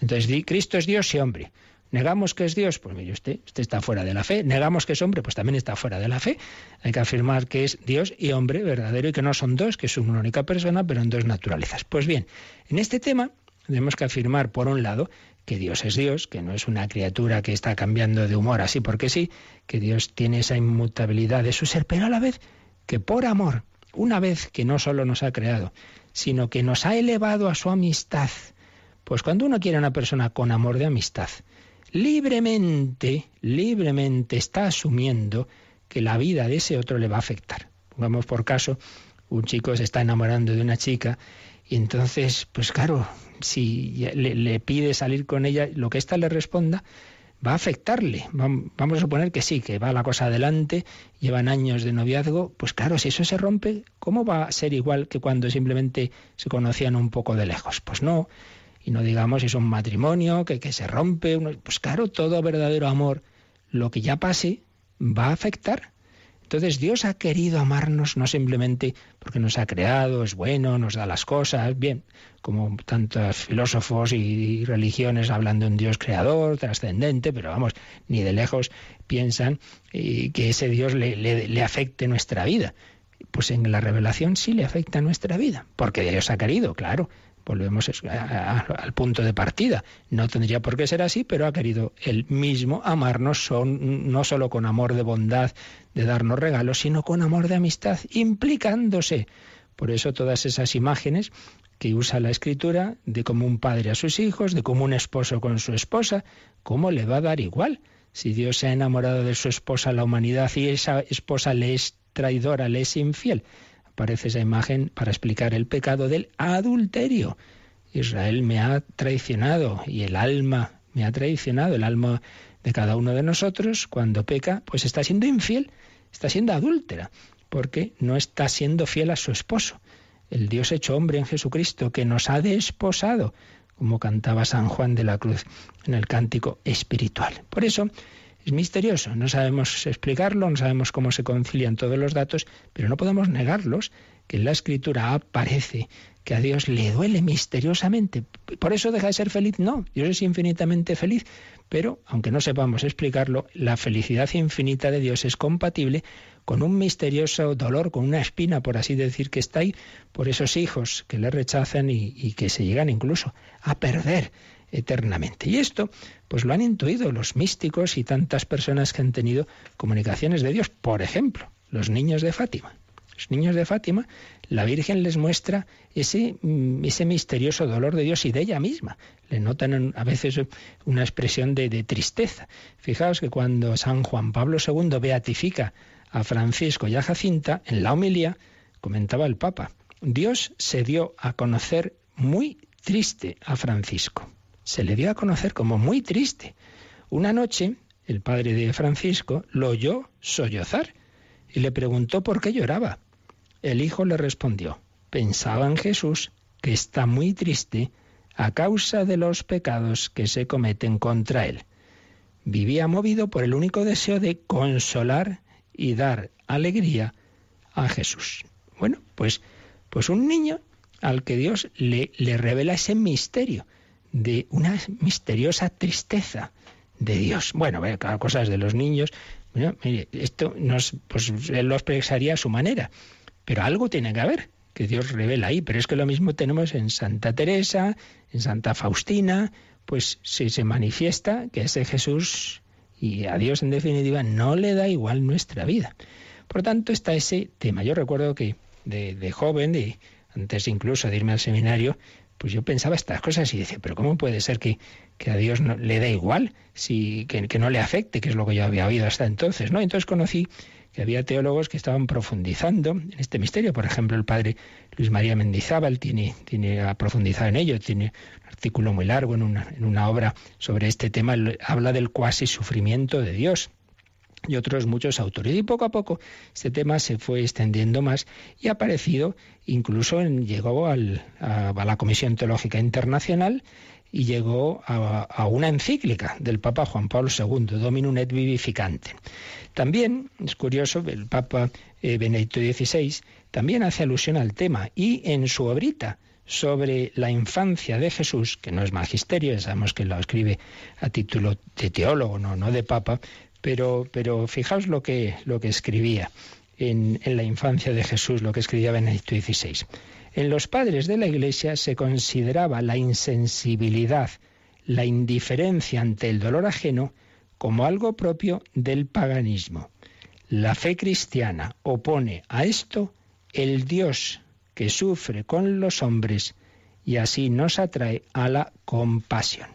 Entonces, Cristo es Dios y hombre. ¿Negamos que es Dios? Pues mire usted, usted está fuera de la fe. ¿Negamos que es hombre? Pues también está fuera de la fe. Hay que afirmar que es Dios y hombre verdadero y que no son dos, que es una única persona, pero en dos naturalezas. Pues bien, en este tema tenemos que afirmar, por un lado, que Dios es Dios, que no es una criatura que está cambiando de humor así porque sí, que Dios tiene esa inmutabilidad de su ser, pero a la vez que por amor, una vez que no solo nos ha creado, sino que nos ha elevado a su amistad, pues cuando uno quiere a una persona con amor de amistad, libremente, libremente está asumiendo que la vida de ese otro le va a afectar. Pongamos por caso, un chico se está enamorando de una chica y entonces, pues claro, si le, pide salir con ella, lo que ésta le responda va a afectarle. Vamos a suponer que sí, que va la cosa adelante, llevan años de noviazgo, pues claro, si eso se rompe, ¿cómo va a ser igual que cuando simplemente se conocían un poco de lejos? Pues no, y no digamos si es un matrimonio, que, que se rompe, pues claro, todo verdadero amor, lo que ya pase, va a afectar. Entonces Dios ha querido amarnos no simplemente porque nos ha creado, es bueno, nos da las cosas, bien, como tantos filósofos y religiones hablan de un Dios creador, trascendente, pero vamos, ni de lejos piensan eh, que ese Dios le, le afecte nuestra vida. Pues en la revelación sí le afecta nuestra vida, porque Dios ha querido, claro, volvemos al punto de partida. No tendría por qué ser así, pero ha querido él mismo amarnos son, no solo con amor de bondad, de darnos regalos, sino con amor de amistad, implicándose. Por eso todas esas imágenes que usa la escritura de como un padre a sus hijos, de como un esposo con su esposa, ¿cómo le va a dar igual? Si Dios se ha enamorado de su esposa, la humanidad, y esa esposa le es traidora, le es infiel, aparece esa imagen para explicar el pecado del adulterio. Israel me ha traicionado y el alma me ha traicionado, el alma de cada uno de nosotros cuando peca, pues está siendo infiel, está siendo adúltera, porque no está siendo fiel a su esposo, el Dios hecho hombre en Jesucristo, que nos ha desposado, como cantaba San Juan de la Cruz en el cántico espiritual. Por eso, es misterioso, no sabemos explicarlo, no sabemos cómo se concilian todos los datos, pero no podemos negarlos, que en la escritura aparece que a Dios le duele misteriosamente. ¿Por eso deja de ser feliz? No, Dios es infinitamente feliz. Pero, aunque no sepamos explicarlo, la felicidad infinita de Dios es compatible con un misterioso dolor, con una espina, por así decir, que está ahí por esos hijos que le rechazan y, y que se llegan incluso a perder eternamente. Y esto, pues lo han intuido los místicos y tantas personas que han tenido comunicaciones de Dios. Por ejemplo, los niños de Fátima. Los niños de Fátima, la Virgen les muestra ese, mm, ese misterioso dolor de Dios y de ella misma. Le notan a veces una expresión de, de tristeza. Fijaos que cuando San Juan Pablo II beatifica a Francisco y a Jacinta, en la homilía comentaba el Papa, Dios se dio a conocer muy triste a Francisco. Se le dio a conocer como muy triste. Una noche, el padre de Francisco lo oyó sollozar y le preguntó por qué lloraba. El hijo le respondió, pensaba en Jesús, que está muy triste a causa de los pecados que se cometen contra él. Vivía movido por el único deseo de consolar y dar alegría a Jesús. Bueno, pues, pues un niño al que Dios le, le revela ese misterio de una misteriosa tristeza de Dios. Bueno, cada cosas de los niños. mire, esto nos, pues él lo expresaría a su manera, pero algo tiene que haber que Dios revela ahí. Pero es que lo mismo tenemos en Santa Teresa, en Santa Faustina, pues si se manifiesta que ese Jesús y a Dios en definitiva no le da igual nuestra vida. Por tanto, está ese tema. Yo recuerdo que de, de joven, de, antes incluso de irme al seminario, pues yo pensaba estas cosas y decía, pero ¿cómo puede ser que, que a Dios no, le dé igual, si, que, no le afecte, que es lo que yo había oído hasta entonces? ¿no? Entonces conocí que había teólogos que estaban profundizando en este misterio. Por ejemplo, el padre Luis María Mendizábal tiene, tiene ha profundizado en ello, tiene un artículo muy largo en una, en una obra sobre este tema, habla del cuasi sufrimiento de Dios y otros muchos autores. Y poco a poco este tema se fue extendiendo más y ha aparecido, incluso en, llegó al, a, la Comisión Teológica Internacional y llegó a, a, una encíclica del Papa Juan Pablo II, Dominum et Vivificante. También, es curioso, el Papa eh, Benedicto XVI también hace alusión al tema y en su obrita sobre la infancia de Jesús, que no es magisterio, sabemos que lo escribe a título de teólogo, no, no de papa, pero, pero fijaos lo que, lo que escribía en, en la infancia de Jesús, lo que escribía Benedicto XVI. En los padres de la Iglesia se consideraba la insensibilidad, la indiferencia ante el dolor ajeno como algo propio del paganismo. La fe cristiana opone a esto el Dios que sufre con los hombres y así nos atrae a la compasión.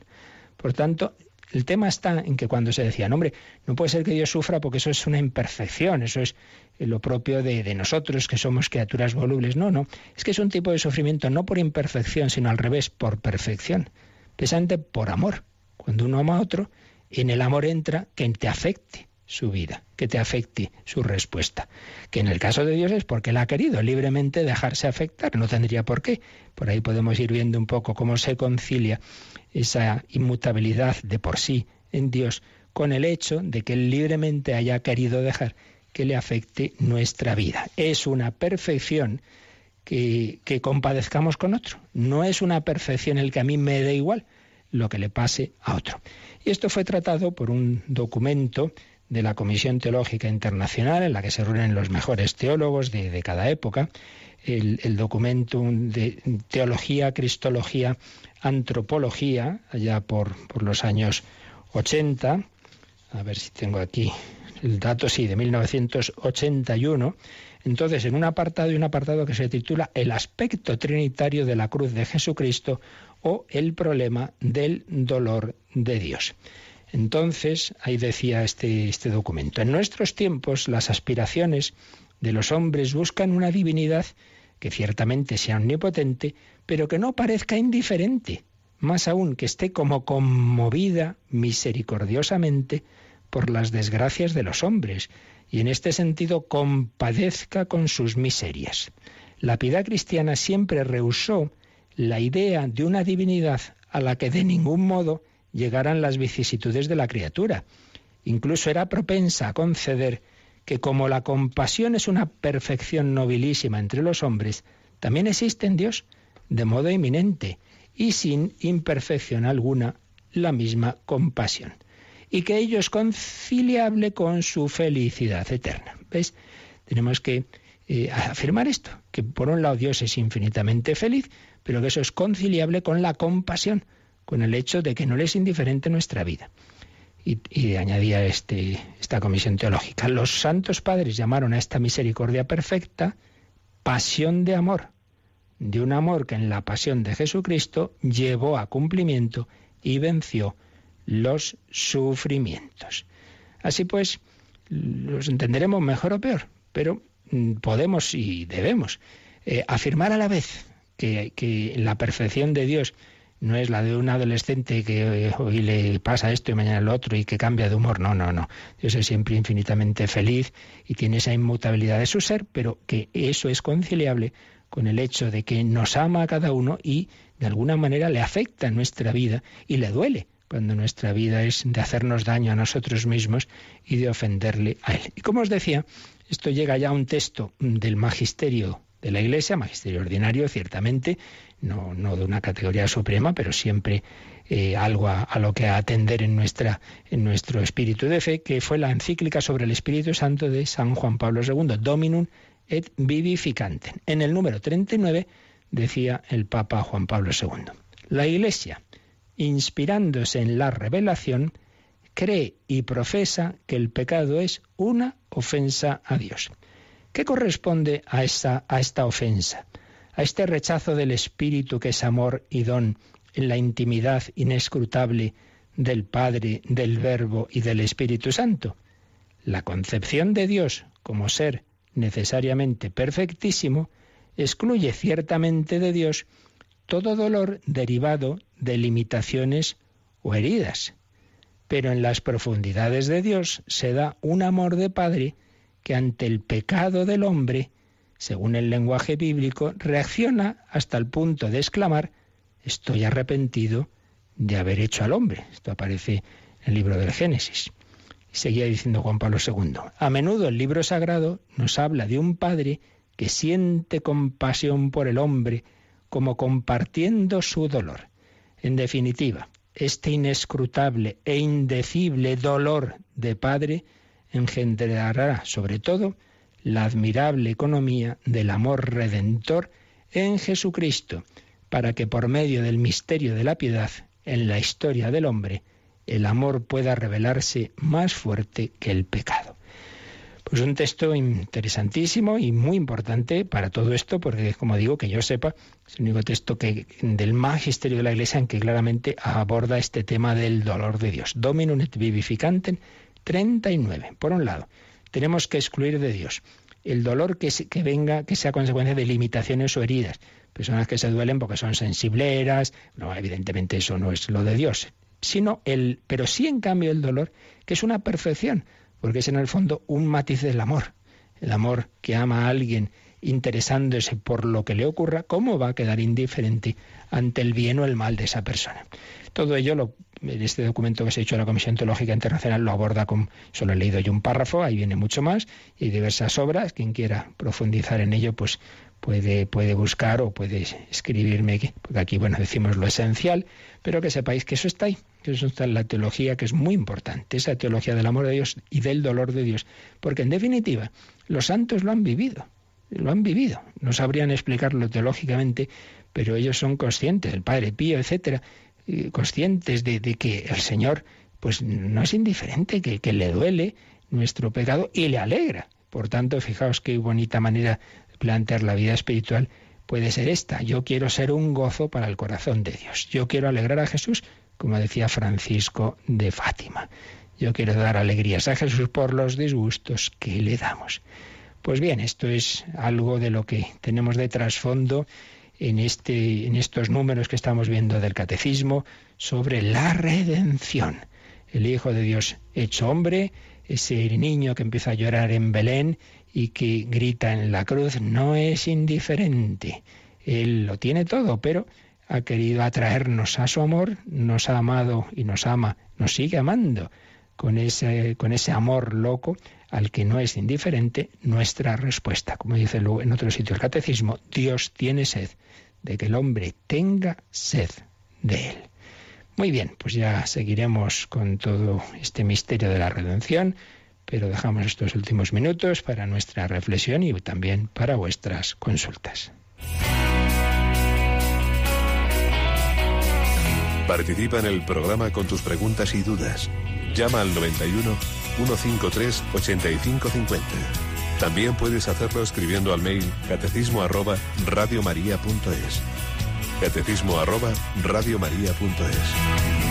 Por tanto, el tema está en que cuando se decía, hombre, no puede ser que Dios sufra porque eso es una imperfección, eso es lo propio de, de, nosotros, que somos criaturas volubles. No, no, es que es un tipo de sufrimiento no por imperfección, sino al revés, por perfección, precisamente por amor. Cuando uno ama a otro, en el amor entra que te afecte su vida, que te afecte su respuesta. Que en el caso de Dios es porque Él ha querido libremente dejarse afectar, no tendría por qué. Por ahí podemos ir viendo un poco cómo se concilia esa inmutabilidad de por sí en Dios con el hecho de que Él libremente haya querido dejar que le afecte nuestra vida. Es una perfección que, que compadezcamos con otro. No es una perfección el que a mí me dé igual lo que le pase a otro. Y esto fue tratado por un documento de la Comisión Teológica Internacional, en la que se reúnen los mejores teólogos de, de cada época, el, documento de Teología, Cristología, Antropología, allá por, por los años 80, a ver si tengo aquí el dato, sí, de 1981. Entonces, en un apartado y un apartado que se titula El aspecto trinitario de la cruz de Jesucristo o el problema del dolor de Dios. Entonces, ahí decía este, este documento, en nuestros tiempos las aspiraciones de los hombres buscan una divinidad que ciertamente sea omnipotente, pero que no parezca indiferente, más aún que esté como conmovida misericordiosamente por las desgracias de los hombres, y en este sentido compadezca con sus miserias. La piedad cristiana siempre rehusó la idea de una divinidad a la que de ningún modo llegaran las vicisitudes de la criatura. Incluso era propensa a conceder que como la compasión es una perfección nobilísima entre los hombres, también existe en Dios de modo eminente y sin imperfección alguna la misma compasión. Y que ello es conciliable con su felicidad eterna. ¿Ves? Tenemos que eh, afirmar esto, que por un lado Dios es infinitamente feliz, pero que eso es conciliable con la compasión, con el hecho de que no le es indiferente nuestra vida. Y, añadía este, esta comisión teológica, los santos padres llamaron a esta misericordia perfecta pasión de amor, de un amor que en la pasión de Jesucristo llevó a cumplimiento y venció los sufrimientos. Así pues, los entenderemos mejor o peor, pero mm, podemos y debemos eh, afirmar a la vez que, que la perfección de Dios no es la de un adolescente que eh, hoy le pasa esto y mañana lo otro y que cambia de humor. No, no, no. Dios es siempre infinitamente feliz y tiene esa inmutabilidad de su ser, pero que eso es conciliable con el hecho de que nos ama a cada uno y de alguna manera le afecta nuestra vida y le duele cuando nuestra vida es de hacernos daño a nosotros mismos y de ofenderle a Él. Y como os decía, esto llega ya a un texto del magisterio de la Iglesia, magisterio ordinario, ciertamente, no, no de una categoría suprema, pero siempre eh, algo a, lo que atender en, nuestra, en nuestro espíritu de fe, que fue la encíclica sobre el Espíritu Santo de San Juan Pablo II, Dominum et Vivificantem. En el número 39 decía el Papa Juan Pablo II, la Iglesia, inspirándose en la revelación, cree y profesa que el pecado es una ofensa a Dios ¿Qué corresponde a esta, a esta ofensa? A este rechazo del Espíritu que es amor y don en la intimidad inescrutable del Padre, del Verbo y del Espíritu Santo. La concepción de Dios como ser necesariamente perfectísimo excluye ciertamente de Dios todo dolor derivado de limitaciones o heridas. Pero en las profundidades de Dios se da un amor de Padre que ante el pecado del hombre, según el lenguaje bíblico, reacciona hasta el punto de exclamar, estoy arrepentido de haber hecho al hombre. Esto aparece en el libro del Génesis. Seguía diciendo Juan Pablo II, a menudo el libro sagrado nos habla de un padre que siente compasión por el hombre, como compartiendo su dolor. En definitiva, este inescrutable e indecible dolor de padre engendrará sobre todo la admirable economía del amor redentor en Jesucristo, para que por medio del misterio de la piedad en la historia del hombre, el amor pueda revelarse más fuerte que el pecado. Pues un texto interesantísimo y muy importante para todo esto, porque como digo, que yo sepa, es el único texto que, del magisterio de la Iglesia en que claramente aborda este tema del dolor de Dios. Dominum et vivificantem 39. Por un lado, tenemos que excluir de Dios el dolor que, que venga, que sea consecuencia de limitaciones o heridas. Personas que se duelen porque son sensibleras, no, evidentemente eso no es lo de Dios, sino el, pero sí en cambio el dolor, que es una perfección, porque es en el fondo un matiz del amor. El amor que ama a alguien interesándose por lo que le ocurra, ¿cómo va a quedar indiferente ante el bien o el mal de esa persona? Todo ello lo en este documento que se ha hecho la Comisión Teológica Internacional lo aborda con, solo he leído yo un párrafo, ahí viene mucho más, y diversas obras, quien quiera profundizar en ello, pues puede, puede buscar o puede escribirme, porque aquí, bueno, decimos lo esencial, pero que sepáis que eso está ahí, que eso está en la teología, que es muy importante, esa teología del amor de Dios y del dolor de Dios, porque en definitiva, los santos lo han vivido, lo han vivido, no sabrían explicarlo teológicamente, pero ellos son conscientes, el Padre Pío, etcétera, conscientes de, que el Señor pues no es indiferente, que, que le duele nuestro pecado y le alegra. Por tanto, fijaos qué bonita manera de plantear la vida espiritual puede ser esta. Yo quiero ser un gozo para el corazón de Dios. Yo quiero alegrar a Jesús, como decía Francisco de Fátima. Yo quiero dar alegrías a Jesús por los disgustos que le damos. Pues bien, esto es algo de lo que tenemos de trasfondo en, este, en estos números que estamos viendo del catecismo sobre la redención. El Hijo de Dios hecho hombre, ese niño que empieza a llorar en Belén y que grita en la cruz, no es indiferente. Él lo tiene todo, pero ha querido atraernos a su amor, nos ha amado y nos ama, nos sigue amando con ese, con ese amor loco al que no es indiferente nuestra respuesta. Como dice en otro sitio el catecismo, Dios tiene sed de que el hombre tenga sed de él. Muy bien, pues ya seguiremos con todo este misterio de la redención, pero dejamos estos últimos minutos para nuestra reflexión y también para vuestras consultas. Participa en el programa con tus preguntas y dudas. Llama al 91 153 8550. También puedes hacerlo escribiendo al mail catecismo arroba radiomaria.es. Catecismo arroba radiomaria.es.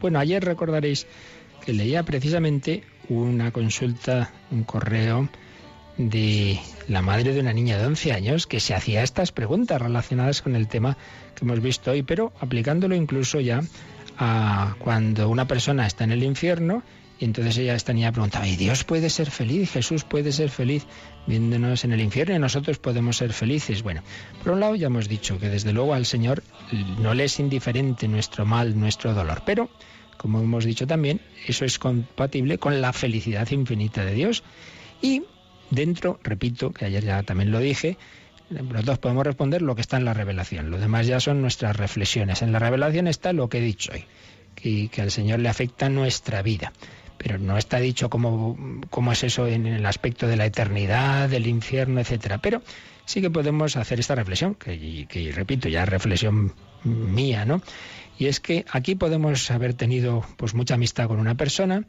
Bueno, ayer recordaréis que leía precisamente una consulta, un correo de la madre de una niña de 11 años que se hacía estas preguntas relacionadas con el tema que hemos visto hoy, pero aplicándolo incluso ya a cuando una persona está en el infierno y entonces ella, esta niña preguntaba, ¿y Dios puede ser feliz? ¿Jesús puede ser feliz viéndonos en el infierno y nosotros podemos ser felices? Bueno, por un lado ya hemos dicho que desde luego al Señor no le es indiferente nuestro mal, nuestro dolor, pero como hemos dicho también, eso es compatible con la felicidad infinita de Dios. Y dentro, repito, que ayer ya también lo dije, nosotros podemos responder lo que está en la revelación. Lo demás ya son nuestras reflexiones. En la revelación está lo que he dicho hoy, que, que al Señor le afecta nuestra vida pero no está dicho cómo, cómo es eso en el aspecto de la eternidad, del infierno, etcétera. Pero sí que podemos hacer esta reflexión, que, repito, ya reflexión mía, ¿no? Y es que aquí podemos haber tenido pues mucha amistad con una persona,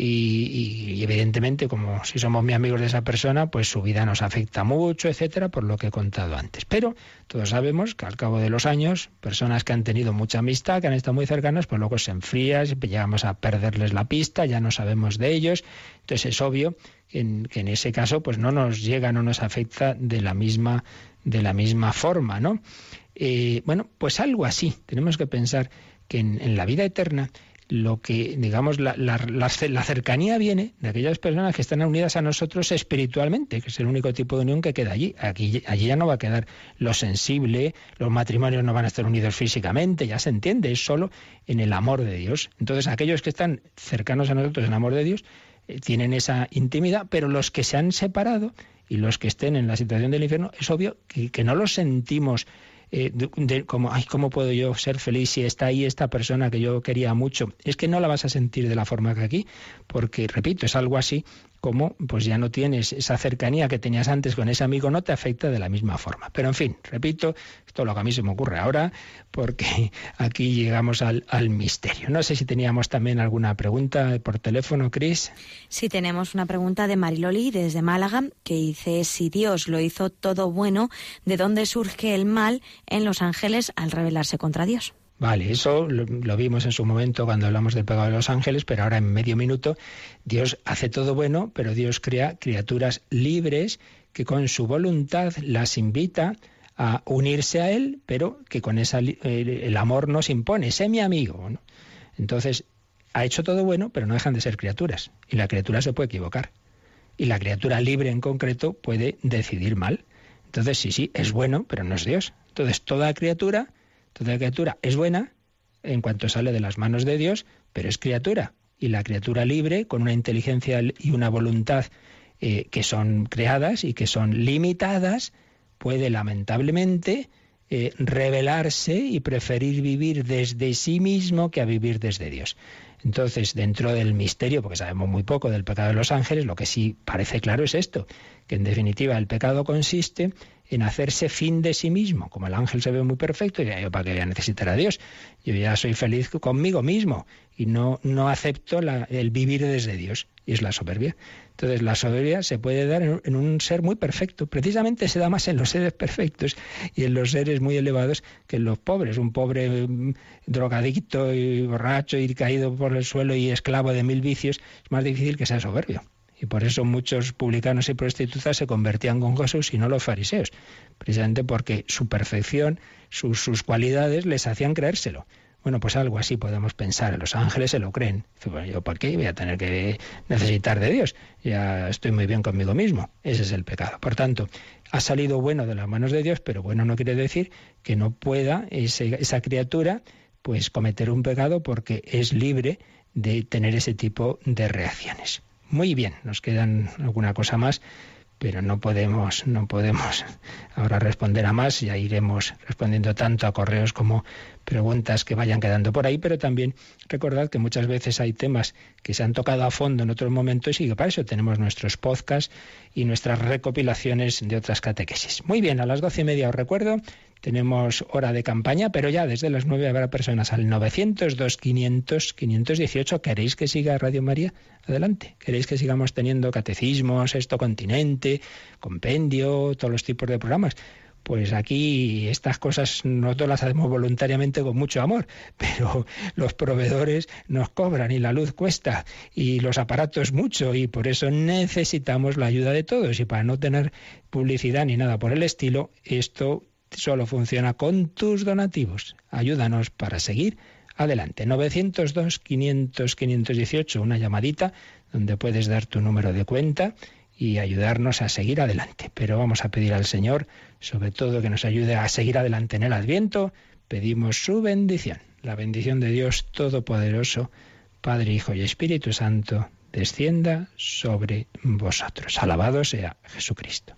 y, evidentemente, como si somos muy amigos de esa persona, pues su vida nos afecta mucho, etcétera, por lo que he contado antes. Pero todos sabemos que al cabo de los años, personas que han tenido mucha amistad, que han estado muy cercanas, pues luego se enfrían, llegamos a perderles la pista, ya no sabemos de ellos. Entonces es obvio que en, ese caso, pues no nos llega, no nos afecta de la misma, de la misma forma, ¿no? Eh, bueno, pues algo así. Tenemos que pensar que en la vida eterna lo que, digamos, la, la, cercanía viene de aquellas personas que están unidas a nosotros espiritualmente, que es el único tipo de unión que queda allí. Aquí, allí ya no va a quedar lo sensible, los matrimonios no van a estar unidos físicamente, ya se entiende, es solo en el amor de Dios. Entonces, aquellos que están cercanos a nosotros en el amor de Dios eh, tienen esa intimidad, pero los que se han separado y los que estén en la situación del infierno, es obvio que, que no los sentimos eh, de, como, ay, ¿cómo puedo yo ser feliz si está ahí esta persona que yo quería mucho? Es que no la vas a sentir de la forma que aquí, porque, repito, es algo así como pues ya no tienes esa cercanía que tenías antes con ese amigo, no te afecta de la misma forma. Pero en fin, repito, esto es lo que a mí se me ocurre ahora, porque (laughs) aquí llegamos al, al misterio. No sé si teníamos también alguna pregunta por teléfono, Cris. Sí, tenemos una pregunta de Mariloli desde Málaga, que dice, si Dios lo hizo todo bueno, ¿de dónde surge el mal en los ángeles al rebelarse contra Dios? Vale, eso lo, vimos en su momento cuando hablamos del pecado de los ángeles, pero ahora en medio minuto Dios hace todo bueno, pero Dios crea criaturas libres que con su voluntad las invita a unirse a Él, pero que con esa, el, amor nos impone, sé mi amigo. Entonces, ha hecho todo bueno, pero no dejan de ser criaturas. Y la criatura se puede equivocar. Y la criatura libre en concreto puede decidir mal. Entonces, sí, sí, es bueno, pero no es Dios. Entonces, toda criatura Toda criatura es buena en cuanto sale de las manos de Dios, pero es criatura. Y la criatura libre, con una inteligencia y una voluntad eh, que son creadas y que son limitadas, puede lamentablemente eh, rebelarse y preferir vivir desde sí mismo que a vivir desde Dios. Entonces, dentro del misterio, porque sabemos muy poco del pecado de los ángeles, lo que sí parece claro es esto, que en definitiva el pecado consiste en hacerse fin de sí mismo. Como el ángel se ve muy perfecto, y yo para qué voy a necesitar a Dios. Yo ya soy feliz conmigo mismo y no, no acepto el vivir desde Dios. Y es la soberbia. Entonces la soberbia se puede dar en, un ser muy perfecto. Precisamente se da más en los seres perfectos y en los seres muy elevados que en los pobres. Un pobre mm, drogadicto y borracho y caído por el suelo y esclavo de mil vicios es más difícil que sea soberbio. Y por eso muchos publicanos y prostitutas se convertían con Jesús y no los fariseos, precisamente porque su perfección, sus, cualidades les hacían creérselo. Bueno, pues algo así podemos pensar. Los ángeles se lo creen. Bueno, yo por qué voy a tener que necesitar de Dios. Ya estoy muy bien conmigo mismo. Ese es el pecado. Por tanto, ha salido bueno de las manos de Dios, pero bueno no quiere decir que no pueda esa criatura pues cometer un pecado porque es libre de tener ese tipo de reacciones. Muy bien, nos quedan alguna cosa más, pero no podemos, no podemos ahora responder a más, ya iremos respondiendo tanto a correos como preguntas que vayan quedando por ahí, pero también recordad que muchas veces hay temas que se han tocado a fondo en otros momentos y que para eso tenemos nuestros podcasts y nuestras recopilaciones de otras catequesis. Muy bien, a las doce y media os recuerdo tenemos hora de campaña, pero ya desde las nueve habrá personas al 902 500 518. ¿Queréis que siga Radio María? Adelante. ¿Queréis que sigamos teniendo catecismos, esto continente, compendio, todos los tipos de programas? Pues aquí estas cosas nosotros las hacemos voluntariamente con mucho amor, (laughs) pero los proveedores nos cobran y la luz cuesta y los aparatos mucho y por eso necesitamos la ayuda de todos y para no tener publicidad ni nada por el estilo, esto solo funciona con tus donativos. Ayúdanos para seguir adelante. 902 500 518, una llamadita donde puedes dar tu número de cuenta y ayudarnos a seguir adelante. Pero vamos a pedir al Señor, sobre todo, que nos ayude a seguir adelante en el Adviento. Pedimos su bendición, la bendición de Dios Todopoderoso, Padre, Hijo y Espíritu Santo, descienda sobre vosotros. Alabado sea Jesucristo.